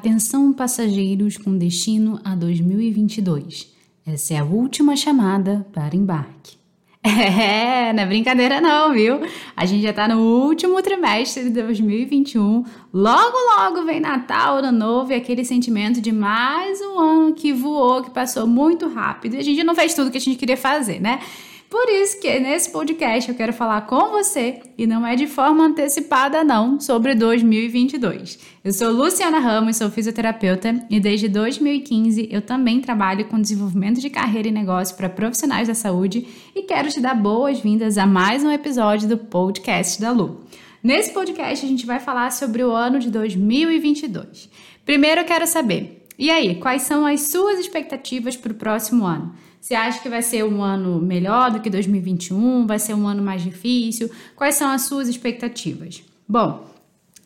Atenção passageiros com destino a 2022. Essa é a última chamada para embarque. É, não é brincadeira não, viu? A gente já tá no último trimestre de 2021. Logo, logo vem Natal, Ano Novo e aquele sentimento de mais um ano que voou, que passou muito rápido. E a gente não fez tudo que a gente queria fazer, né? Por isso que nesse podcast eu quero falar com você, e não é de forma antecipada não, sobre 2022. Eu sou Luciana Ramos, sou fisioterapeuta e desde 2015 eu também trabalho com desenvolvimento de carreira e negócio para profissionais da saúde e quero te dar boas-vindas a mais um episódio do podcast da Lu. Nesse podcast a gente vai falar sobre o ano de 2022. Primeiro eu quero saber, e aí, quais são as suas expectativas para o próximo ano? Você acha que vai ser um ano melhor do que 2021? Vai ser um ano mais difícil? Quais são as suas expectativas? Bom,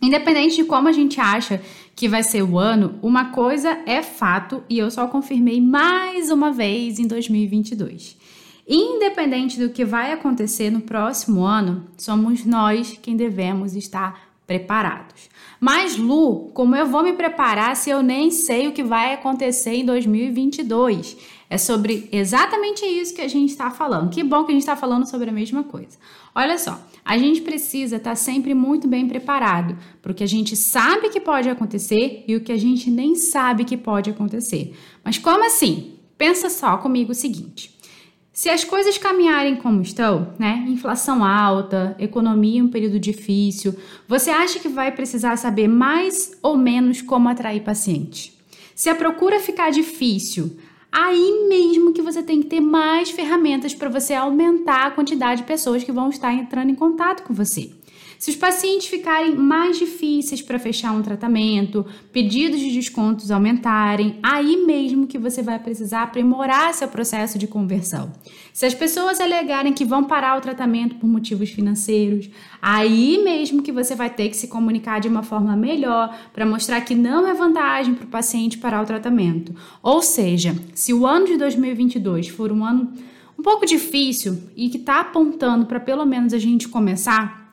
independente de como a gente acha que vai ser o ano, uma coisa é fato e eu só confirmei mais uma vez em 2022. Independente do que vai acontecer no próximo ano, somos nós quem devemos estar preparados. Mas, Lu, como eu vou me preparar se eu nem sei o que vai acontecer em 2022? É sobre exatamente isso que a gente está falando. Que bom que a gente está falando sobre a mesma coisa. Olha só, a gente precisa estar tá sempre muito bem preparado para o que a gente sabe que pode acontecer e o que a gente nem sabe que pode acontecer. Mas como assim? Pensa só comigo o seguinte. Se as coisas caminharem como estão, né? Inflação alta, economia em um período difícil, você acha que vai precisar saber mais ou menos como atrair paciente? Se a procura ficar difícil, aí mesmo que você tem que ter mais ferramentas para você aumentar a quantidade de pessoas que vão estar entrando em contato com você. Se os pacientes ficarem mais difíceis para fechar um tratamento, pedidos de descontos aumentarem, aí mesmo que você vai precisar aprimorar seu processo de conversão. Se as pessoas alegarem que vão parar o tratamento por motivos financeiros, aí mesmo que você vai ter que se comunicar de uma forma melhor para mostrar que não é vantagem para o paciente parar o tratamento. Ou seja, se o ano de 2022 for um ano um pouco difícil e que está apontando para pelo menos a gente começar,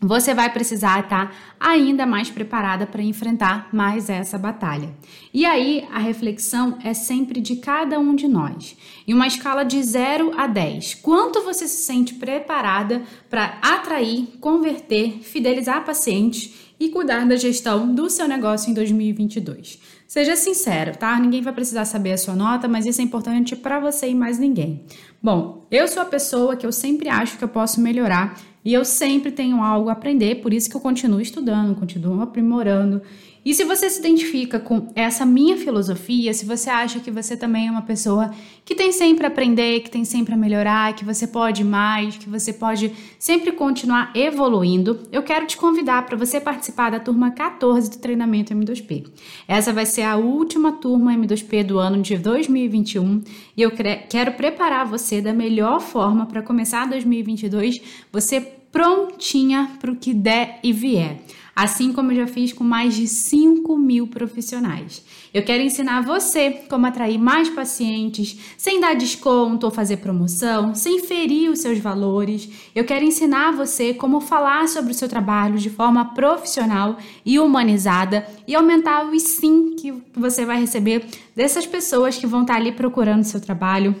você vai precisar estar ainda mais preparada para enfrentar mais essa batalha. E aí, a reflexão é sempre de cada um de nós. Em uma escala de 0 a 10, quanto você se sente preparada para atrair, converter, fidelizar pacientes e cuidar da gestão do seu negócio em 2022? Seja sincero, tá? Ninguém vai precisar saber a sua nota, mas isso é importante para você e mais ninguém. Bom, eu sou a pessoa que eu sempre acho que eu posso melhorar e eu sempre tenho algo a aprender, por isso que eu continuo estudando, continuo aprimorando. E se você se identifica com essa minha filosofia, se você acha que você também é uma pessoa que tem sempre a aprender, que tem sempre a melhorar, que você pode mais, que você pode sempre continuar evoluindo, eu quero te convidar para você participar da turma 14 do treinamento M2P. Essa vai ser a última turma M2P do ano de 2021 e eu quero preparar você da melhor forma para começar 2022, você prontinha para o que der e vier assim como eu já fiz com mais de 5 mil profissionais. Eu quero ensinar você como atrair mais pacientes, sem dar desconto ou fazer promoção, sem ferir os seus valores. Eu quero ensinar você como falar sobre o seu trabalho de forma profissional e humanizada e aumentar o sim que você vai receber dessas pessoas que vão estar ali procurando seu trabalho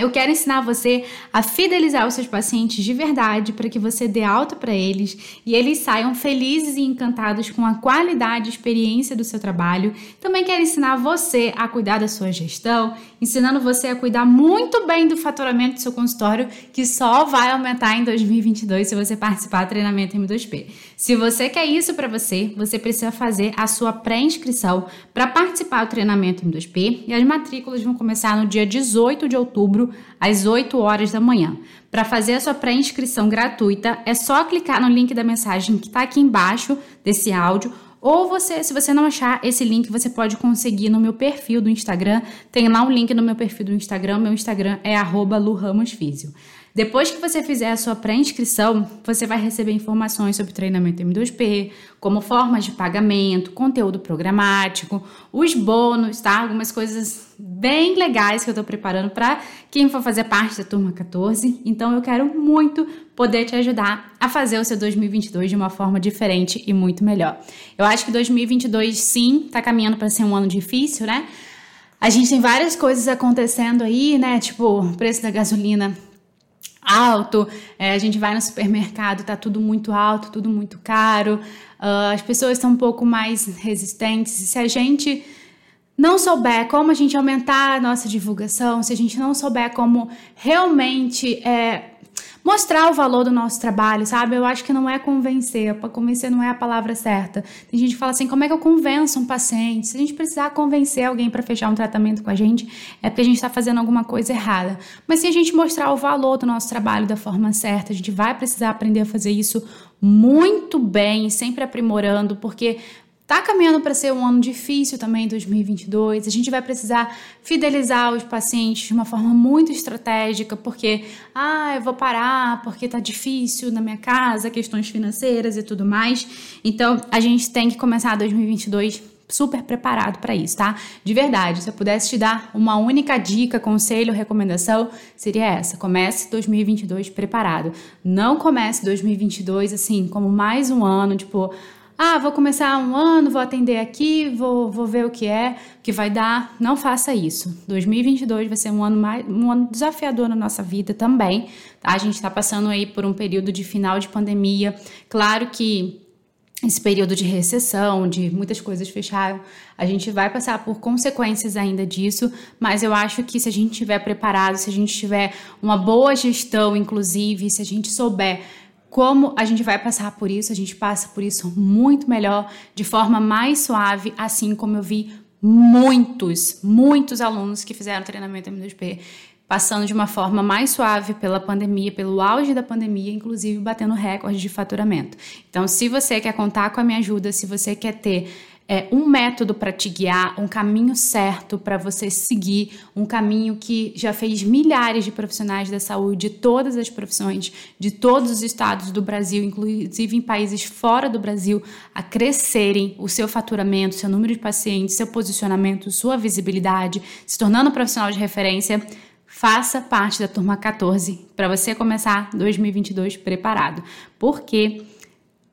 eu quero ensinar você a fidelizar os seus pacientes de verdade para que você dê alta para eles e eles saiam felizes e encantados com a qualidade e experiência do seu trabalho. Também quero ensinar você a cuidar da sua gestão, ensinando você a cuidar muito bem do faturamento do seu consultório, que só vai aumentar em 2022 se você participar do treinamento M2P. Se você quer isso para você, você precisa fazer a sua pré-inscrição para participar do treinamento M2P e as matrículas vão começar no dia 18 de outubro às 8 horas da manhã. Para fazer a sua pré-inscrição gratuita, é só clicar no link da mensagem que está aqui embaixo desse áudio. Ou você, se você não achar esse link, você pode conseguir no meu perfil do Instagram. Tem lá um link no meu perfil do Instagram. Meu Instagram é @luramosfisio. Depois que você fizer a sua pré-inscrição, você vai receber informações sobre treinamento M2P, como formas de pagamento, conteúdo programático, os bônus, tá? Algumas coisas bem legais que eu tô preparando para quem for fazer parte da turma 14. Então eu quero muito poder te ajudar a fazer o seu 2022 de uma forma diferente e muito melhor. Eu acho que 2022 sim tá caminhando para ser um ano difícil, né? A gente tem várias coisas acontecendo aí, né? Tipo, o preço da gasolina alto, é, a gente vai no supermercado, tá tudo muito alto, tudo muito caro, uh, as pessoas estão um pouco mais resistentes. Se a gente não souber como a gente aumentar a nossa divulgação, se a gente não souber como realmente é, mostrar o valor do nosso trabalho, sabe? Eu acho que não é convencer, para convencer não é a palavra certa. Tem gente que fala assim: como é que eu convenço um paciente? Se a gente precisar convencer alguém para fechar um tratamento com a gente, é porque a gente está fazendo alguma coisa errada. Mas se a gente mostrar o valor do nosso trabalho da forma certa, a gente vai precisar aprender a fazer isso muito bem, sempre aprimorando, porque Tá caminhando para ser um ano difícil também, 2022. A gente vai precisar fidelizar os pacientes de uma forma muito estratégica, porque, ah, eu vou parar porque tá difícil na minha casa, questões financeiras e tudo mais. Então, a gente tem que começar 2022 super preparado para isso, tá? De verdade, se eu pudesse te dar uma única dica, conselho, recomendação, seria essa: comece 2022 preparado. Não comece 2022 assim, como mais um ano, tipo, ah, vou começar um ano, vou atender aqui, vou, vou ver o que é, o que vai dar. Não faça isso. 2022 vai ser um ano, mais, um ano desafiador na nossa vida também. Tá? A gente está passando aí por um período de final de pandemia. Claro que esse período de recessão, de muitas coisas fecharam, a gente vai passar por consequências ainda disso, mas eu acho que se a gente estiver preparado, se a gente tiver uma boa gestão, inclusive, se a gente souber como a gente vai passar por isso, a gente passa por isso muito melhor, de forma mais suave, assim como eu vi muitos, muitos alunos que fizeram treinamento M2P passando de uma forma mais suave pela pandemia, pelo auge da pandemia, inclusive batendo recorde de faturamento. Então, se você quer contar com a minha ajuda, se você quer ter é, um método para te guiar, um caminho certo para você seguir, um caminho que já fez milhares de profissionais da saúde de todas as profissões, de todos os estados do Brasil, inclusive em países fora do Brasil, a crescerem o seu faturamento, seu número de pacientes, seu posicionamento, sua visibilidade, se tornando um profissional de referência. Faça parte da turma 14 para você começar 2022 preparado. Porque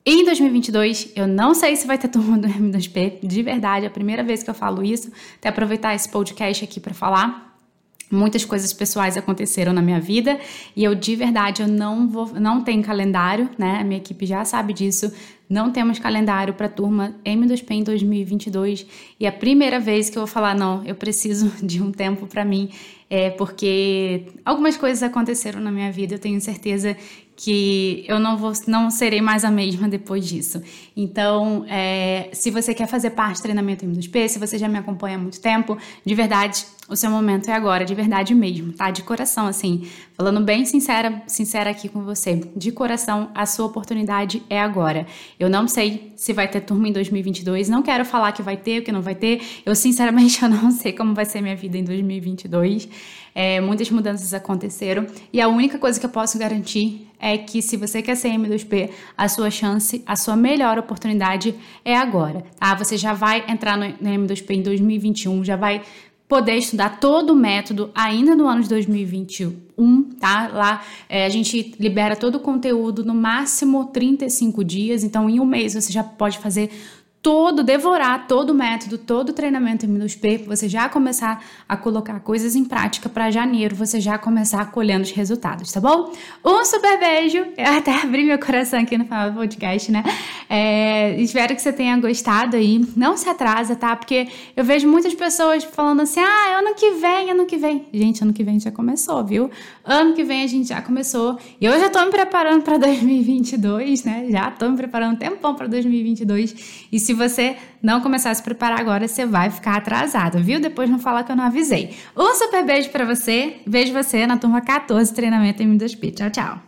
em 2022, eu não sei se vai ter turma do M2P, de verdade, é a primeira vez que eu falo isso. Até aproveitar esse podcast aqui para falar. Muitas coisas pessoais aconteceram na minha vida e eu de verdade eu não vou, não tenho calendário, né? A minha equipe já sabe disso. Não temos calendário para turma M2P em 2022 e é a primeira vez que eu vou falar não, eu preciso de um tempo para mim, é porque algumas coisas aconteceram na minha vida. Eu tenho certeza que eu não vou, não serei mais a mesma depois disso. Então, é, se você quer fazer parte do treinamento M2P, se você já me acompanha há muito tempo, de verdade, o seu momento é agora, de verdade mesmo, tá? De coração, assim, falando bem sincera, sincera aqui com você, de coração, a sua oportunidade é agora. Eu não sei se vai ter turma em 2022, não quero falar que vai ter, que não vai ter. Eu sinceramente eu não sei como vai ser minha vida em 2022. É, muitas mudanças aconteceram e a única coisa que eu posso garantir é que se você quer ser M2P, a sua chance, a sua melhor oportunidade é agora, tá? Você já vai entrar no M2P em 2021, já vai poder estudar todo o método ainda no ano de 2021, tá? Lá é, a gente libera todo o conteúdo no máximo 35 dias, então em um mês você já pode fazer todo, devorar todo o método, todo o treinamento em Minus P, você já começar a colocar coisas em prática para janeiro, você já começar colhendo os resultados, tá bom? Um super beijo, eu até abri meu coração aqui no final do podcast, né? É, espero que você tenha gostado aí, não se atrasa, tá? Porque eu vejo muitas pessoas falando assim, ah, ano que vem, ano que vem. Gente, ano que vem já começou, viu? Ano que vem a gente já começou, e eu já tô me preparando para 2022, né? Já tô me preparando um tempão para 2022, e se você não começar a se preparar agora, você vai ficar atrasado, viu? Depois não fala que eu não avisei. Um super beijo para você. Vejo você na turma 14 treinamento em 2 Tchau, tchau.